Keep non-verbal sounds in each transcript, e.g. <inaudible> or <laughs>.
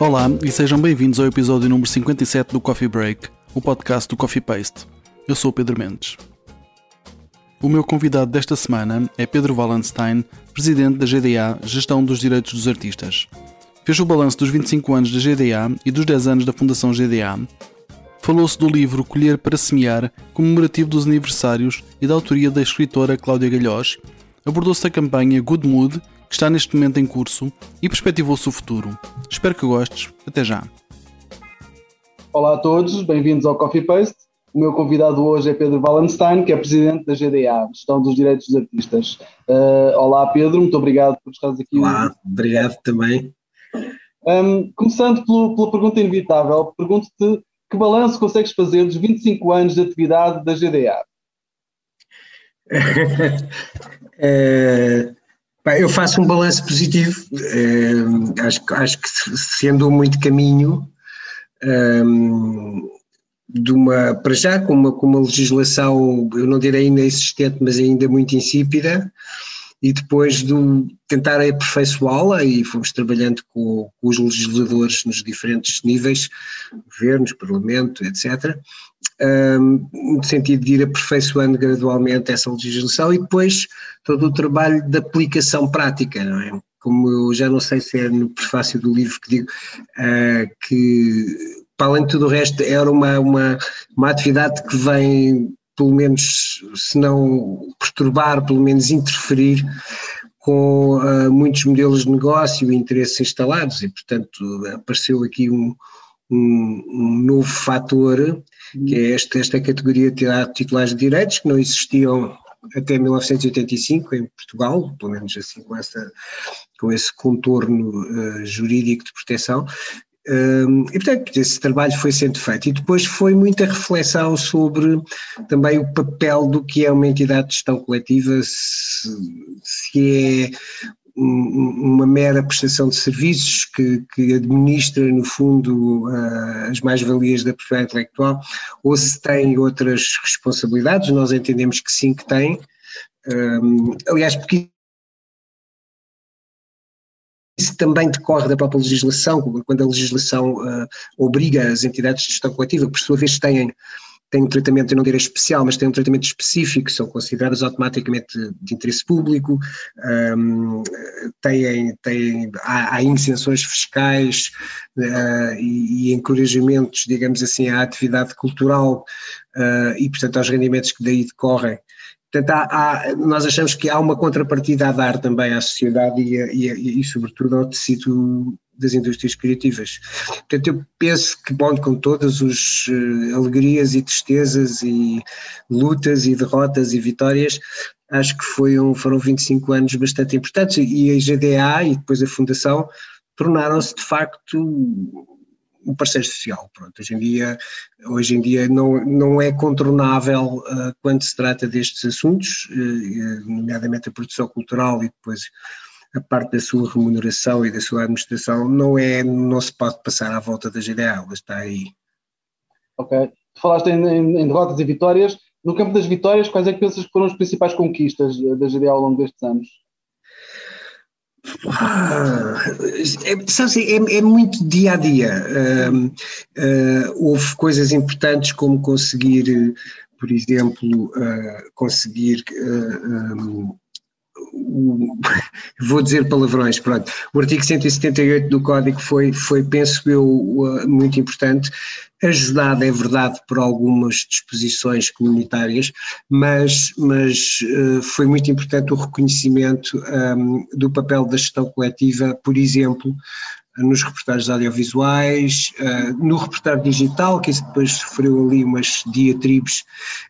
Olá e sejam bem-vindos ao episódio número 57 do Coffee Break, o podcast do Coffee Paste. Eu sou o Pedro Mendes. O meu convidado desta semana é Pedro Wallenstein, presidente da GDA Gestão dos Direitos dos Artistas. Fez o balanço dos 25 anos da GDA e dos 10 anos da Fundação GDA. Falou-se do livro Colher para Semear, comemorativo dos aniversários e da autoria da escritora Cláudia Galhós. Abordou-se a campanha Good Mood, que está neste momento em curso, e perspectivou-se o futuro. Espero que gostes. Até já. Olá a todos, bem-vindos ao Coffee Paste. O meu convidado hoje é Pedro Wallenstein, que é presidente da GDA, Gestão dos Direitos dos Artistas. Uh, olá Pedro, muito obrigado por estares aqui. Olá, obrigado também. Um, começando pelo, pela pergunta inevitável, pergunto-te que balanço consegues fazer dos 25 anos de atividade da GDA? é, <laughs> eu faço um balanço positivo. Acho, acho que se andou muito caminho um, de uma, para já, com uma, com uma legislação, eu não direi ainda existente, mas ainda muito insípida e depois de tentar aperfeiçoá-la e fomos trabalhando com, com, os legisladores nos diferentes níveis, governos, parlamento, etc., um, no sentido de ir aperfeiçoando gradualmente essa legislação e depois todo o trabalho de aplicação prática, não é? Como eu já não sei se é no prefácio do livro que digo, uh, que para além de tudo o resto era uma, uma, uma atividade que vem pelo menos, se não perturbar, pelo menos interferir com uh, muitos modelos de negócio e interesses instalados, e portanto apareceu aqui um, um, um novo fator, que é esta, esta categoria de titulares de direitos, que não existiam até 1985 em Portugal, pelo menos assim com, essa, com esse contorno uh, jurídico de proteção, e portanto esse trabalho foi sendo feito e depois foi muita reflexão sobre também o papel do que é uma entidade de gestão coletiva, se, se é uma mera prestação de serviços que, que administra, no fundo, uh, as mais-valias da propriedade intelectual, ou se tem outras responsabilidades, nós entendemos que sim que tem. Um, aliás, porque também decorre da própria legislação, quando a legislação uh, obriga as entidades de gestão coletiva, que por sua vez têm, têm um tratamento, eu não direi especial, mas têm um tratamento específico, são consideradas automaticamente de interesse público, um, têm, têm, há, há fiscais uh, e, e, encorajamentos, digamos assim, à atividade cultural uh, e, portanto, aos rendimentos que daí decorrem. Portanto, há, há, nós achamos que há uma contrapartida a dar também à sociedade e, e, e, sobretudo, ao tecido das indústrias criativas. Portanto, eu penso que, bom, com todas as uh, alegrias e tristezas e lutas e derrotas e vitórias, acho que foi um, foram 25 anos bastante importantes e a GDA e depois a Fundação tornaram-se, de facto, um parceiro social. Pronto, hoje em dia, hoje em dia não, não é contornável uh, quando se trata destes assuntos, uh, nomeadamente a produção cultural e depois a parte da sua remuneração e da sua administração, não é, não se pode passar à volta da GDA, ela está aí. Ok. Falaste em, em, em derrotas e vitórias. No campo das vitórias, quais é que pensas que foram as principais conquistas da GDA ao longo destes anos? Ah, é, é, é, muito dia a dia. Uh, houve coisas importantes como conseguir, por exemplo, uh, conseguir um, <laughs> vou dizer palavrões, pronto. O artigo 178 do Código foi, foi penso eu, muito importante, ajudado, é verdade, por algumas disposições comunitárias, mas, mas uh, foi muito importante o reconhecimento um, do papel da gestão coletiva, por exemplo, nos reportagens audiovisuais, uh, no reportagem digital, que depois sofreu ali umas diatribes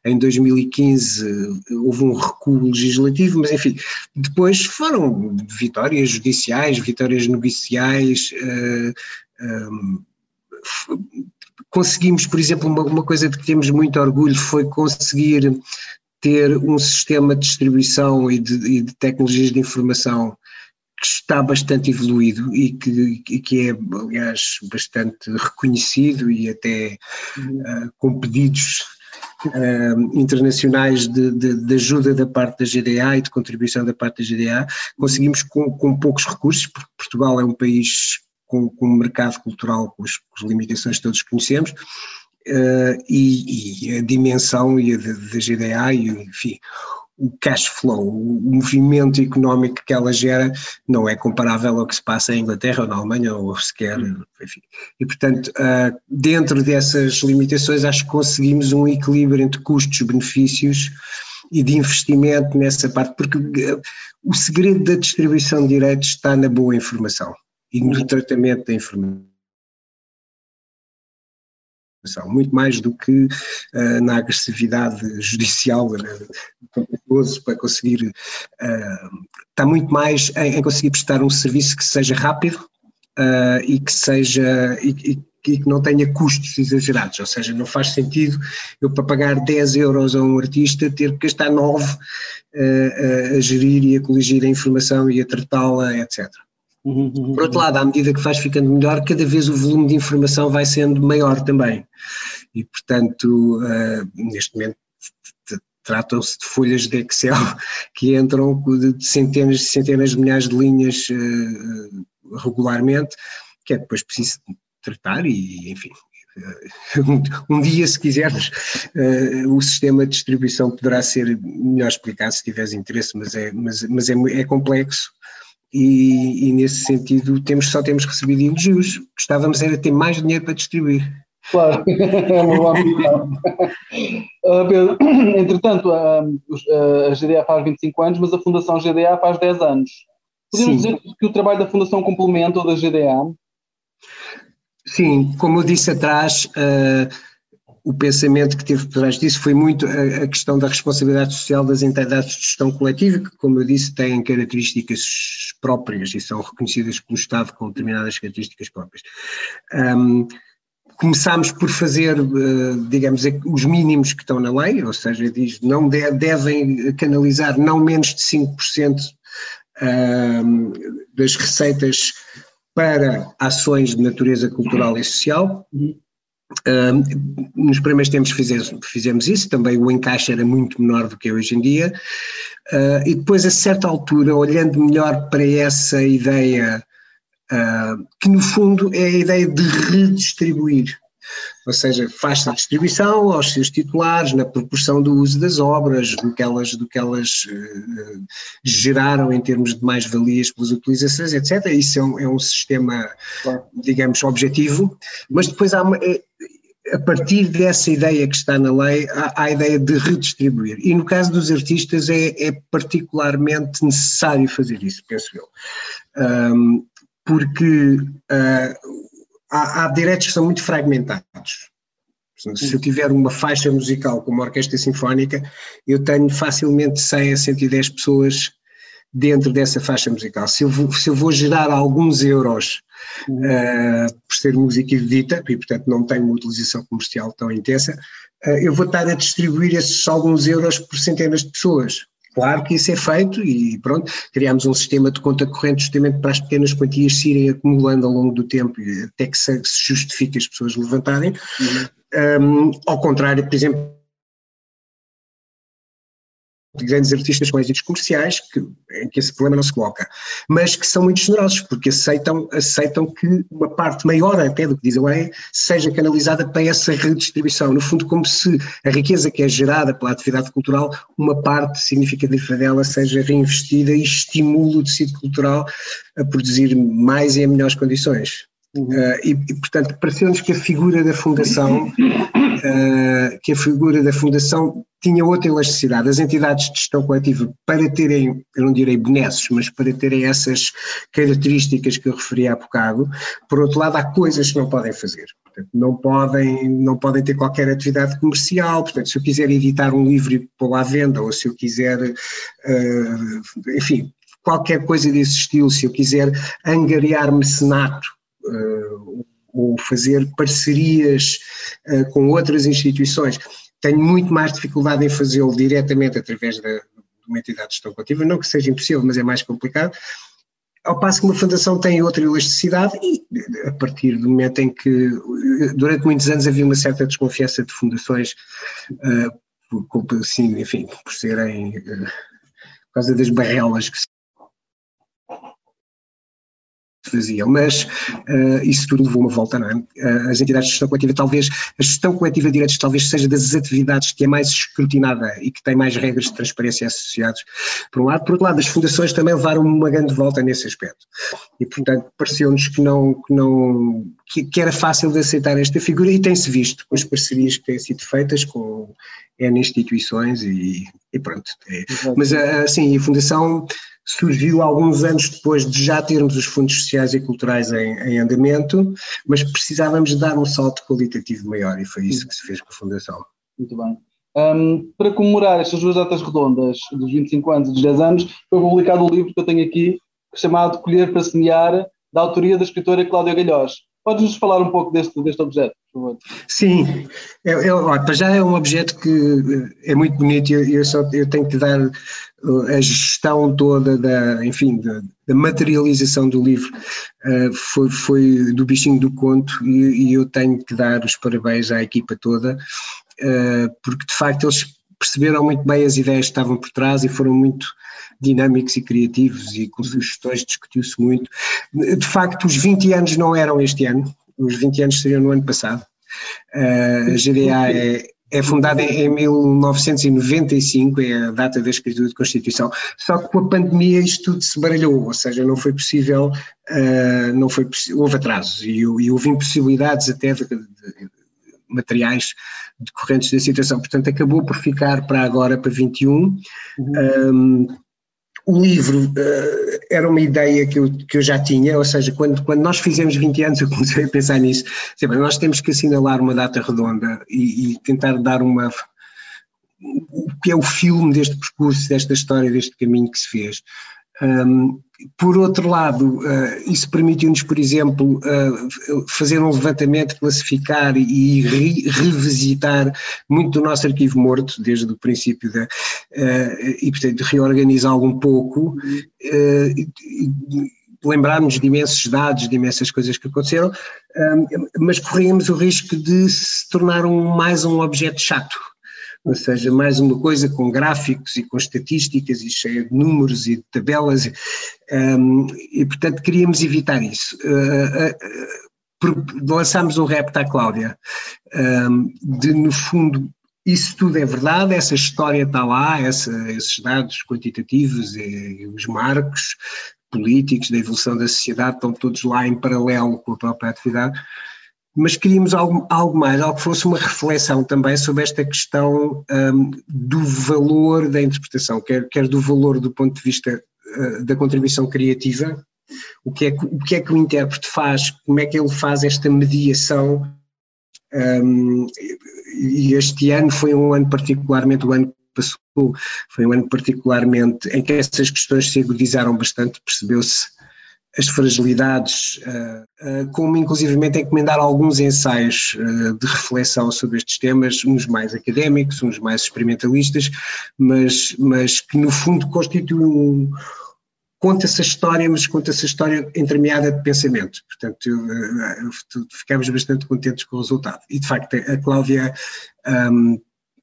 em 2015, uh, houve um recuo legislativo, mas enfim, depois foram vitórias judiciais, vitórias negociais, uh, um, conseguimos, por exemplo, uma, uma coisa de que temos muito orgulho foi conseguir ter um sistema de distribuição e de, e de tecnologias de informação que está bastante evoluído e que, que é, aliás, bastante reconhecido e até uh, com pedidos uh, internacionais de, de, de, ajuda da parte da GDA e de contribuição da parte da GDA. Conseguimos com, com poucos recursos, porque Portugal é um país com, com o mercado cultural, com as, com as limitações que todos conhecemos, uh, e, e, a dimensão e a da GDA, e, enfim, o cash flow, o movimento económico que ela gera não é comparável ao que se passa em Inglaterra ou na Alemanha ou sequer, enfim. E portanto, ah, dentro dessas limitações acho que conseguimos um equilíbrio entre custos, benefícios e de investimento nessa parte, porque ah, o segredo da distribuição de direitos está na boa informação e no tratamento da informação muito mais do que uh, na agressividade judicial uh, para conseguir uh, está muito mais em, em, conseguir prestar um serviço que seja rápido uh, e que seja e, e, que não tenha custos exagerados, ou seja, não faz sentido eu para pagar 10 euros a um artista ter que gastar 9 a, a gerir e a coligir a informação e a tratá-la, etc. Uhum, uhum, Por outro uhum. lado, à medida que vais ficando melhor, cada vez o volume de informação vai sendo maior também. E, portanto, uh, neste momento tratam-se de folhas de Excel <laughs> que entram de centenas e centenas de milhares de linhas uh, regularmente, que é depois preciso tratar e, enfim, <laughs> um, um dia, se quiseres, uh, o sistema de distribuição poderá ser melhor explicado se tiveres interesse, mas é, mas, mas é, é complexo e, e, nesse sentido temos, só temos recebido elogios. Gostávamos era ter mais dinheiro para distribuir. Claro, <laughs> é uma boa ambição. uh, Pedro, <coughs> entretanto, uh, a GDA faz 25 anos, mas a Fundação GDA faz 10 anos. Podemos Sim. dizer que o trabalho da Fundação complementa o da GDA? Sim, como eu disse atrás, uh, o pensamento que teve por trás disso foi muito a, a, questão da responsabilidade social das entidades de gestão coletiva, que, como eu disse, têm características próprias e são reconhecidas pelo Estado com determinadas características próprias. Um, começámos por fazer, eh, digamos, os mínimos que estão na lei, ou seja, diz não devem canalizar não menos de 5% das receitas para ações de natureza cultural e social. Nos primeiros tempos fizemos, fizemos, isso, também o encaixe era muito menor do que é hoje em dia, uh, e depois a certa altura, olhando melhor para essa ideia, uh, que no fundo é a ideia de redistribuir, ou seja, faz-se a distribuição aos seus titulares na proporção do uso das obras, do que elas, do que elas uh, geraram em termos de mais-valias pelas utilizações, etc. Isso é um, é um sistema, digamos, objetivo, mas depois há uma, eh, a partir dessa ideia que está na lei, há, há a ideia de redistribuir. E no caso dos artistas é, é particularmente necessário fazer isso, penso eu. Um, porque uh, há, há diretos que são muito fragmentados. Se eu tiver uma faixa musical com uma orquestra sinfónica, eu tenho facilmente 100 a 110 pessoas dentro dessa faixa musical. Se eu vou, se eu vou gerar alguns euros uh, por ser música erudita, e portanto não tenho uma utilização comercial tão intensa, uh, eu vou estar a distribuir esses alguns euros por centenas de pessoas. Claro que isso é feito e pronto, criamos um sistema de conta corrente justamente para as pequenas quantias se irem acumulando ao longo do tempo até que se justifique as pessoas levantarem. Uhum. Um, ao contrário, por exemplo, de grandes artistas com êxitos comerciais, que, em que esse problema não se coloca, mas que são muito generosos, porque aceitam, aceitam que uma parte maior até do que diz a lei seja canalizada para essa redistribuição, no fundo como se a riqueza que é gerada pela atividade cultural, uma parte significativa dela seja reinvestida e estimule o tecido cultural a produzir mais e em melhores condições. Uhum. Uh, e, e, portanto, pareceu-nos que a figura da Fundação, uh, <coughs> que a figura da Fundação tinha outra elasticidade. As entidades de gestão coletiva, para terem, eu não direi benesses, mas para terem essas características que eu referi há bocado, por outro lado, há coisas que não podem fazer. Não podem, não podem ter qualquer atividade comercial. Portanto, se eu quiser editar um livro e pô-lo à venda, ou se eu quiser, uh, enfim, qualquer coisa desse estilo, se eu quiser angariar mecenato uh, ou fazer parcerias uh, com outras instituições. Tenho muito mais dificuldade em fazê-lo diretamente através da, de uma entidade de gestão coletiva, não que seja impossível, mas é mais complicado. Ao passo que uma fundação tem outra elasticidade e a partir do momento em que durante muitos anos havia uma certa desconfiança de fundações, uh, por, assim, enfim, por serem uh, por causa das barrelas que faziam, mas uh, isso tudo levou uma volta, não é? Uh, as entidades de gestão coletiva, talvez, a gestão coletiva de direitos talvez seja das atividades que é mais escrutinada e que tem mais regras de transparência associadas, por um lado. Por outro lado, as fundações também levaram uma grande volta nesse aspecto. E, portanto, pareceu-nos que não, que não, que, que era fácil de aceitar esta figura e tem-se visto com as parcerias que têm sido feitas com N instituições e, e pronto. É. Mas assim, a Fundação surgiu alguns anos depois de já termos os fundos sociais e culturais em, em andamento, mas precisávamos dar um salto qualitativo maior e foi isso que se fez com a Fundação. Muito bem. Um, para comemorar estas duas datas redondas dos 25 anos e dos 10 anos, foi publicado o um livro que eu tenho aqui, chamado Colher para Semear, da autoria da escritora Cláudia Galhós. Podes-nos falar um pouco deste, deste objeto? Sim, eu, eu, para já é um objeto que é muito bonito eu, eu, só, eu tenho que dar uh, a gestão toda da, enfim, da, da materialização do livro. Uh, foi, foi, do bichinho do conto e, e, eu tenho que dar os parabéns à equipa toda uh, porque de facto eles perceberam muito bem as ideias que estavam por trás e foram muito dinâmicos e criativos e com sugestões discutiu-se muito. De facto, os 20 anos não eram este ano, os 20 anos seriam no ano passado. Uh, a GDA é, é fundada em 1995, é a data da escritura de Constituição, só que com a pandemia isto tudo se baralhou, ou seja, não foi possível, uh, não foi, houve atrasos e, e houve impossibilidades até de, de, de materiais decorrentes da situação, portanto acabou por ficar para agora, para 21. Uhum. Um, o livro uh, era uma ideia que eu, que eu já tinha, ou seja, quando, quando nós fizemos 20 anos eu comecei a pensar nisso, sempre, nós temos que assinalar uma data redonda e, e tentar dar uma o que é o filme deste percurso, desta história, deste caminho que se fez. Um, por outro lado, uh, isso permitiu-nos, por exemplo, uh, fazer um levantamento, classificar e re revisitar muito do nosso arquivo morto, desde o princípio. Uh, e, portanto, reorganizá-lo um pouco. Lembrarmos de imensos dados, de imensas coisas que aconteceram, mas corríamos o risco de se tornar um, mais um objeto chato ou seja, mais uma coisa com gráficos e com estatísticas e cheia de números e de tabelas, um, e portanto queríamos evitar isso. Uh, uh, lançámos um repto à Cláudia, um, de no fundo isso tudo é verdade, essa história está lá, essa, esses dados quantitativos e, os marcos políticos da evolução da sociedade estão todos lá em paralelo com a própria atividade, mas queríamos algo, algo mais, algo que fosse uma reflexão também sobre esta questão um, do valor da interpretação, quer, quer do valor do ponto de vista uh, da contribuição criativa, o que, é que, o que é que o intérprete faz, como é que ele faz esta mediação. Um, e este ano foi um ano particularmente, o ano que passou, foi um ano particularmente em que essas questões se agudizaram bastante, percebeu-se as fragilidades, eh, eh, como inclusivamente encomendar alguns ensaios eh, de reflexão sobre estes temas, uns mais académicos, uns mais experimentalistas, mas, mas que no fundo constituem um, conta essa história, mas conta essa história entremeada de pensamento. Portanto, ficamos bastante contentes com o resultado. E de facto, a Cláudia um,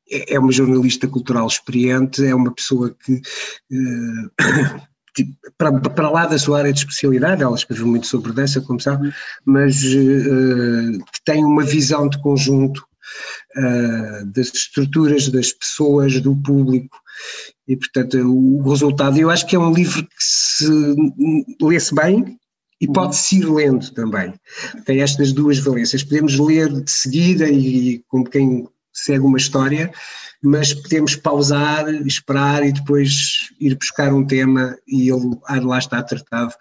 é, é uma jornalista cultural experiente, é uma pessoa que para, para lá da sua área de especialidade, ela escreveu muito sobre dança, como sabe, mas uh, que tem uma visão de conjunto uh, das estruturas, das pessoas, do público, e portanto o resultado, eu acho que é um livro que se lê-se bem, e uhum. pode-se ir lendo também. Tem estas duas valências. Podemos ler de seguida e como quem segue uma história, mas podemos pausar, esperar e depois ir buscar um tema e ele lá está tratado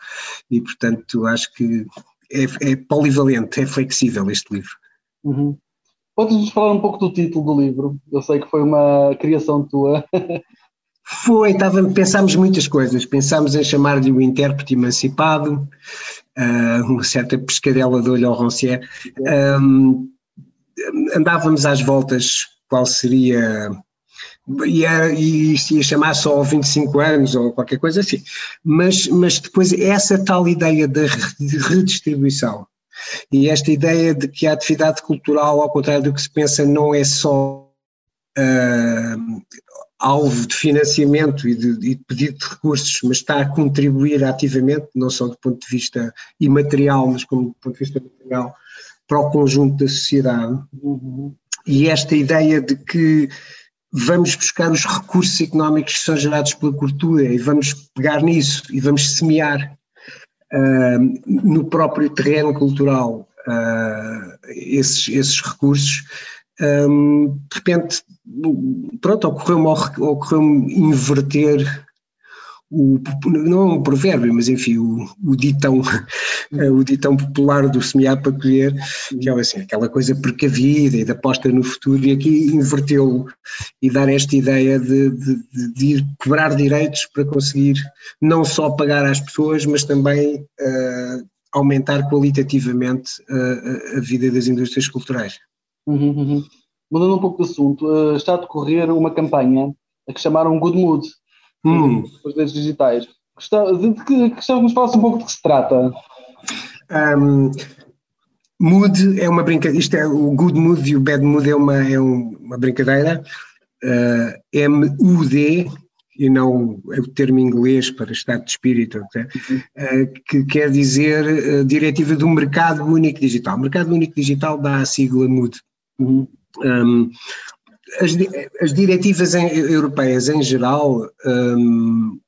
e portanto acho que é, é polivalente, é flexível este livro. Uhum. Podes-nos falar um pouco do título do livro? Eu sei que foi uma criação tua. <laughs> Foi, estava, pensámos muitas coisas. Pensámos em chamar-lhe o intérprete emancipado, uh, uma certa pescadela de olho ao Roncier. Um, andávamos às voltas qual seria e, isto ia chamar só 25 anos ou qualquer coisa assim. Mas, mas depois essa tal ideia de redistribuição e esta ideia de que a atividade cultural, ao contrário do que se pensa, não é só uh, alvo de financiamento e de, e de, pedido de recursos, mas está a contribuir ativamente, não só do ponto de vista imaterial, mas como do ponto de vista material, para o conjunto da sociedade. Uhum. E esta ideia de que vamos buscar os recursos económicos que são gerados pela cultura e vamos pegar nisso e vamos semear uh, no próprio terreno cultural uh, esses, esses recursos, um, de repente, pronto, ocorreu-me ocorreu inverter o, não é um provérbio, mas enfim, o, o ditão, <laughs> o ditão popular do semear para colher, que é assim, aquela coisa precavida e da aposta no futuro, e aqui inverteu e dar esta ideia de, de, de, ir quebrar direitos para conseguir não só pagar às pessoas, mas também uh, aumentar qualitativamente uh, a vida das indústrias culturais. Uhum, uhum. Mudando um pouco de assunto, uh, está a decorrer uma campanha a que chamaram Good Mood, hum. os direitos digitais. Gostava, de que, gostava que falasse um pouco de que se trata. Um, mood é uma brincadeira, isto é o good mood e o bad mood é uma, é uma brincadeira. Uh, M-U-D, e não é o termo inglês para estado de espírito, uh, que quer dizer uh, Diretiva do Mercado Único Digital. O Mercado Único Digital dá a sigla MUD. Uhum. Um, as, as diretivas em, europeias em geral um,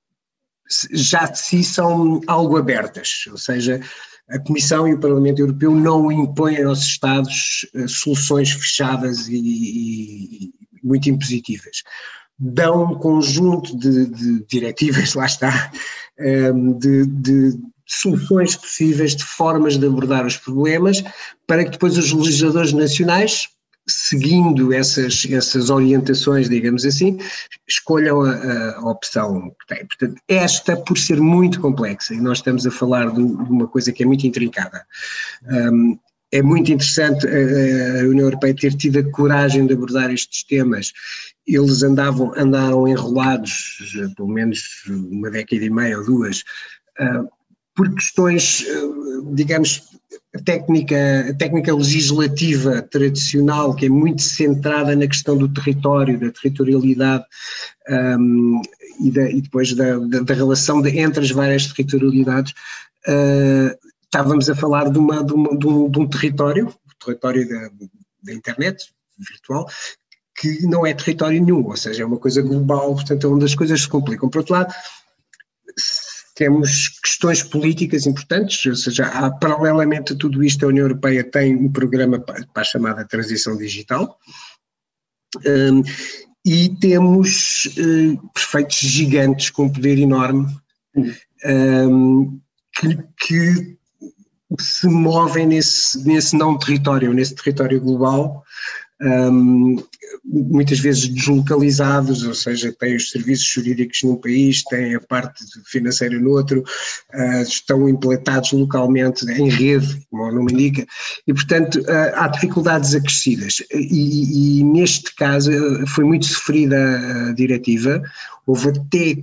já de si são algo abertas, ou seja, a Comissão e o Parlamento Europeu não impõem aos Estados uh, soluções fechadas e, e, muito impositivas. Dão um conjunto de, de diretivas, <laughs> lá está, um, de, de soluções possíveis, de formas de abordar os problemas, para que depois os legisladores nacionais seguindo essas, essas orientações, digamos assim, escolham a, a, opção que têm. Portanto, esta, por ser muito complexa, e nós estamos a falar de, uma coisa que é muito intrincada, um, é muito interessante a, União Europeia ter tido a coragem de abordar estes temas. Eles andavam, andaram enrolados, pelo menos uma década e meia ou duas, uh, por questões, uh, digamos, a técnica, a técnica legislativa tradicional, que é muito centrada na questão do território, da territorialidade um, e, da, e, depois da, da, da relação de, entre as várias territorialidades, uh, estávamos a falar de, uma, de, uma, de, um, de um, território, o território da, da internet virtual, que não é território nenhum, ou seja, é uma coisa global, portanto é onde as coisas se complicam. Por outro lado, temos questões políticas importantes, ou seja, há, paralelamente a tudo isto, a União Europeia tem um programa para, a chamada transição digital, um, e temos uh, prefeitos gigantes com poder enorme um, que, que, se movem nesse, nesse não território, nesse território global, um, muitas vezes deslocalizados, ou seja, têm os serviços jurídicos num país, têm a parte financeira no outro, uh, estão implantados localmente em rede, como o nome indica, e portanto uh, há dificuldades acrescidas. E, e, neste caso foi muito sofrida a diretiva, houve até,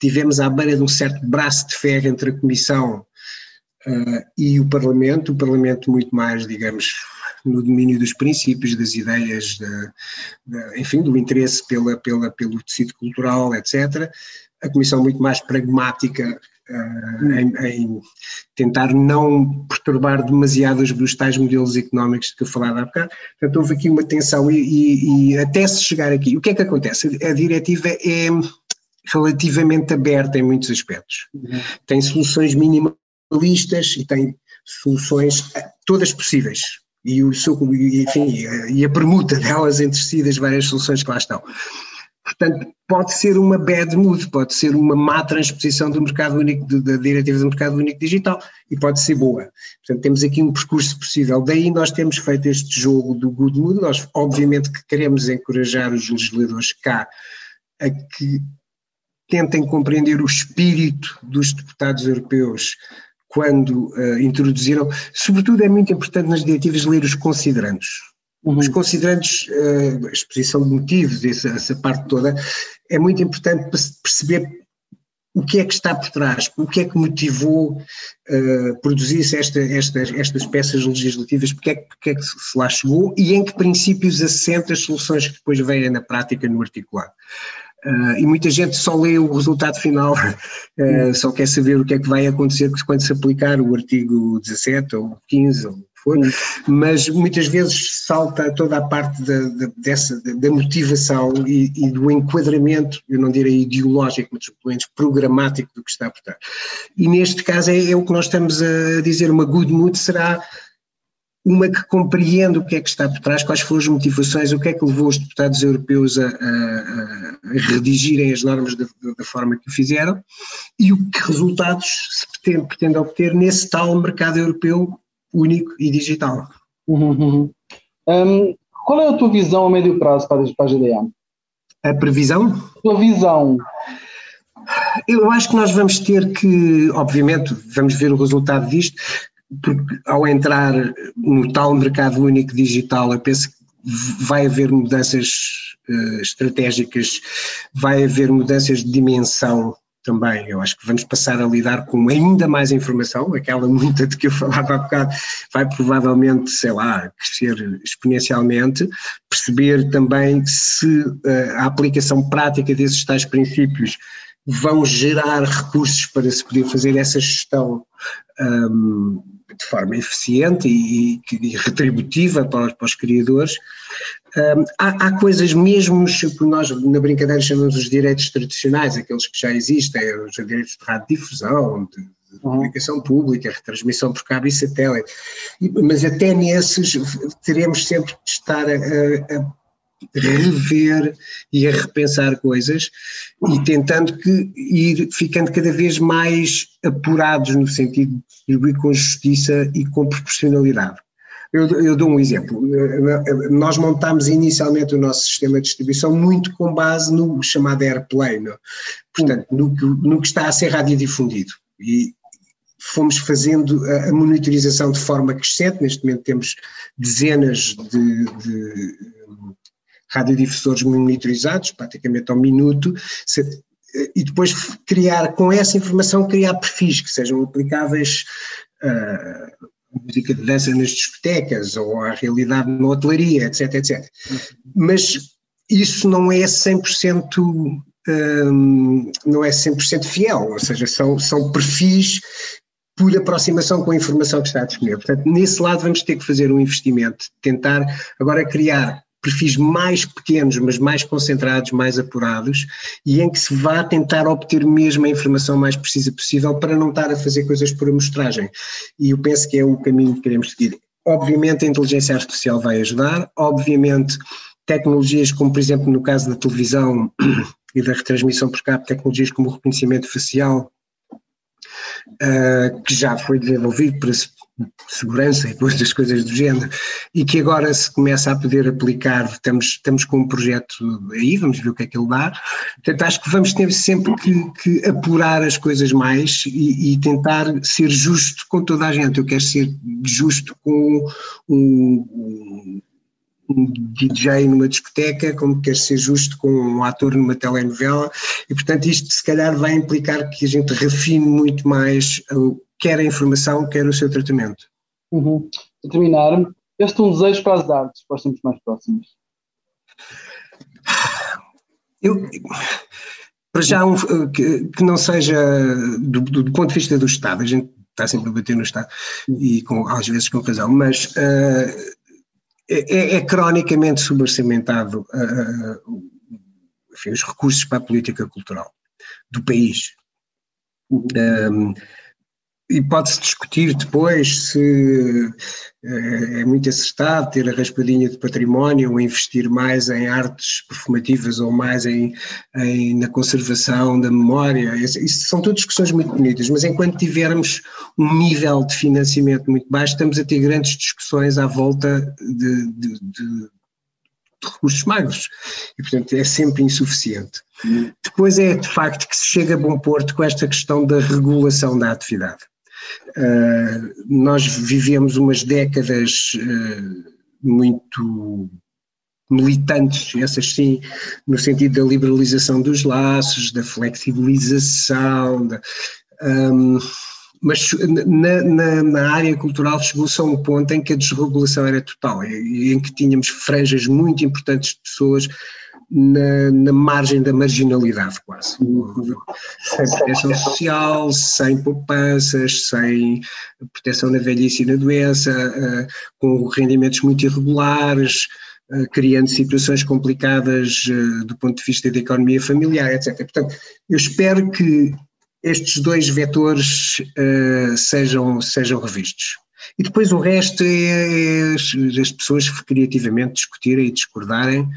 tivemos à beira de um certo braço de ferro entre a Comissão uh, e o Parlamento, o Parlamento muito mais, digamos, no domínio dos princípios, das ideias, de, de, enfim, do interesse pela, pela, pelo tecido cultural, etc. A Comissão muito mais pragmática uh, em, em, tentar não perturbar demasiado os tais modelos económicos que eu falava há bocado. Portanto, houve aqui uma tensão e, e, e até se chegar aqui, o que é que acontece? A diretiva é relativamente aberta em muitos aspectos. Uhum. Tem soluções minimalistas e tem soluções eh, todas possíveis e, o seu, enfim, e a permuta delas entre si das várias soluções que lá estão. Portanto, pode ser uma bad mood, pode ser uma má transposição do mercado único, da diretiva do mercado único digital e pode ser boa. Portanto, temos aqui um percurso possível. Daí nós temos feito este jogo do good mood. Nós, obviamente, que queremos encorajar os legisladores cá a que tentem compreender o espírito dos deputados europeus quando uh, introduziram, sobretudo é muito importante nas diretivas ler os considerandos. Uhum. Os considerandos, uh, a exposição de motivos, essa, essa parte toda, é muito importante para perceber o que é que está por trás, o que é que motivou uh, produzir-se esta, estas, estas peças legislativas, porque é, porque é que se lá chegou e em que princípios assenta as soluções que depois vêm na prática no articulado. Uh, e muita gente só lê o resultado final, <laughs> uh, só quer saber o que é que vai acontecer quando se aplicar o artigo 17 ou 15 ou for, mas muitas vezes salta toda a parte da, da, dessa, da motivação e, e, do enquadramento, eu não direi ideológico, mas pelo menos programático do que está por trás. E neste caso é, é o que nós estamos a dizer, uma good mood será uma que compreende o que é que está por trás, quais foram as motivações, o que é que levou os deputados europeus a, a, a redigirem as normas da, da, forma que o fizeram e o que resultados se pretende, pretende obter nesse tal mercado europeu único e digital. Uhum, uhum. Um, qual é a tua visão a médio prazo para, para a GDA? A previsão? A tua visão. Eu acho que nós vamos ter que, obviamente, vamos ver o resultado disto, porque ao entrar no tal mercado único digital, eu penso que vai haver mudanças uh, estratégicas, vai haver mudanças de dimensão também. Eu acho que vamos passar a lidar com ainda mais informação, aquela muita de que eu falava há bocado, vai provavelmente, sei lá, crescer exponencialmente, perceber também se uh, a aplicação prática desses tais princípios vão gerar recursos para se poder fazer essa gestão um, de forma eficiente e, e retributiva para os, para os criadores. Um, há, há, coisas mesmo que nós na brincadeira chamamos os direitos tradicionais, aqueles que já existem, os direitos de radiodifusão, de, de uhum. publicação pública, retransmissão por cabo e satélite, mas até nesses teremos sempre de estar a, a rever e a repensar coisas e tentando que ir ficando cada vez mais apurados no sentido de distribuir com justiça e com proporcionalidade. Eu, eu, dou um exemplo. Nós montámos inicialmente o nosso sistema de distribuição muito com base no chamado AirPlay, não? portanto, no que, no que está a ser radiodifundido. E fomos fazendo a, a monitorização de forma crescente. Neste momento temos dezenas de, de radiodifusores monitorizados, praticamente ao minuto, se, e depois criar, com essa informação, criar perfis que sejam aplicáveis uh, música de dança nas discotecas ou à realidade na hotelaria, etc, etc. Mas isso não é 100% um, não é 100% fiel, ou seja, são, são perfis por aproximação com a informação que está disponível. Portanto, nesse lado vamos ter que fazer um investimento, tentar agora criar perfis mais pequenos, mas mais concentrados, mais apurados, e em que se vá tentar obter mesmo a informação mais precisa possível para não estar a fazer coisas por amostragem. E eu penso que é o caminho que queremos seguir. Obviamente a inteligência artificial vai ajudar, obviamente tecnologias como, por exemplo, no caso da televisão <coughs> e da retransmissão por cabo, tecnologias como o reconhecimento facial, uh, que já foi desenvolvido para segurança e outras coisas do género, e que agora se começa a poder aplicar, estamos, estamos com um projeto aí, vamos ver o que é que ele dá, portanto acho que vamos ter sempre que, que apurar as coisas mais e, e, tentar ser justo com toda a gente, eu quero ser justo com um, um DJ numa discoteca, como quer ser justo com um ator numa telenovela, e portanto isto se calhar vai implicar que a gente refine muito mais quer a informação, quer o seu tratamento. Uhum. Para terminar, este é um desejo para as artes, para os tempos mais próximos. Eu, para já, um, que, que, não seja do, do, ponto de vista do Estado, a gente está sempre a bater no Estado e com, às vezes com razão, mas uh, é, é, cronicamente suborçamentado uh, enfim, os recursos para a política cultural do país. Um, e pode-se discutir depois se é muito acertado ter a raspadinha de património ou investir mais em artes perfumativas ou mais em, em na conservação da memória. Isso são todas discussões muito bonitas, mas enquanto tivermos um nível de financiamento muito baixo, estamos a ter grandes discussões à volta de, de, de, de recursos magros e, portanto, é sempre insuficiente. Hum. Depois é de facto que se chega a bom porto com esta questão da regulação da atividade. Uh, nós vivemos umas décadas uh, muito militantes, essas sim, no sentido da liberalização dos laços, da flexibilização, da, um, mas na, na, na, área cultural chegou-se a um ponto em que a desregulação era total, em que tínhamos franjas muito importantes de pessoas na, na, margem da marginalidade, quase. Sem proteção social, sem poupanças, sem proteção na velhice e na doença, uh, com rendimentos muito irregulares, uh, criando situações complicadas uh, do ponto de vista da economia familiar, etc. Portanto, eu espero que estes dois vetores sejam, sejam revistos. E depois o resto é, é as pessoas criativamente discutirem e discordarem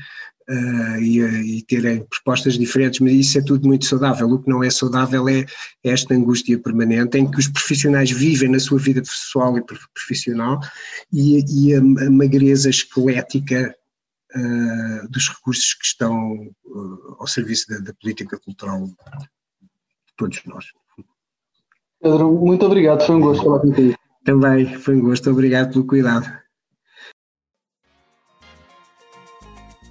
uh, e, e, terem propostas diferentes, mas isso é tudo muito saudável. O que não é saudável é esta angústia permanente em que os profissionais vivem na sua vida pessoal e profissional e, e a, a, magreza esquelética uh, dos recursos que estão uh, ao serviço da, da política cultural de todos nós. Pedro, muito obrigado, foi um gosto falar contigo. Também, foi um gosto, obrigado pelo cuidado.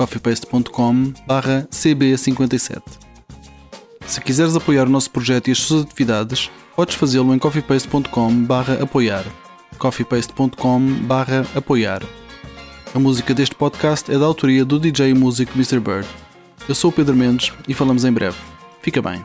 coffeepaste.com cb57 coffeepaste.com cb57 Se quiseres apoiar o nosso projeto e as suas atividades, podes fazê-lo em coffeepaste.com apoiar coffeepaste.com apoiar A música deste podcast é da autoria do DJ músico Mr. Bird. Eu sou o Pedro Mendes e falamos em breve. Fica bem.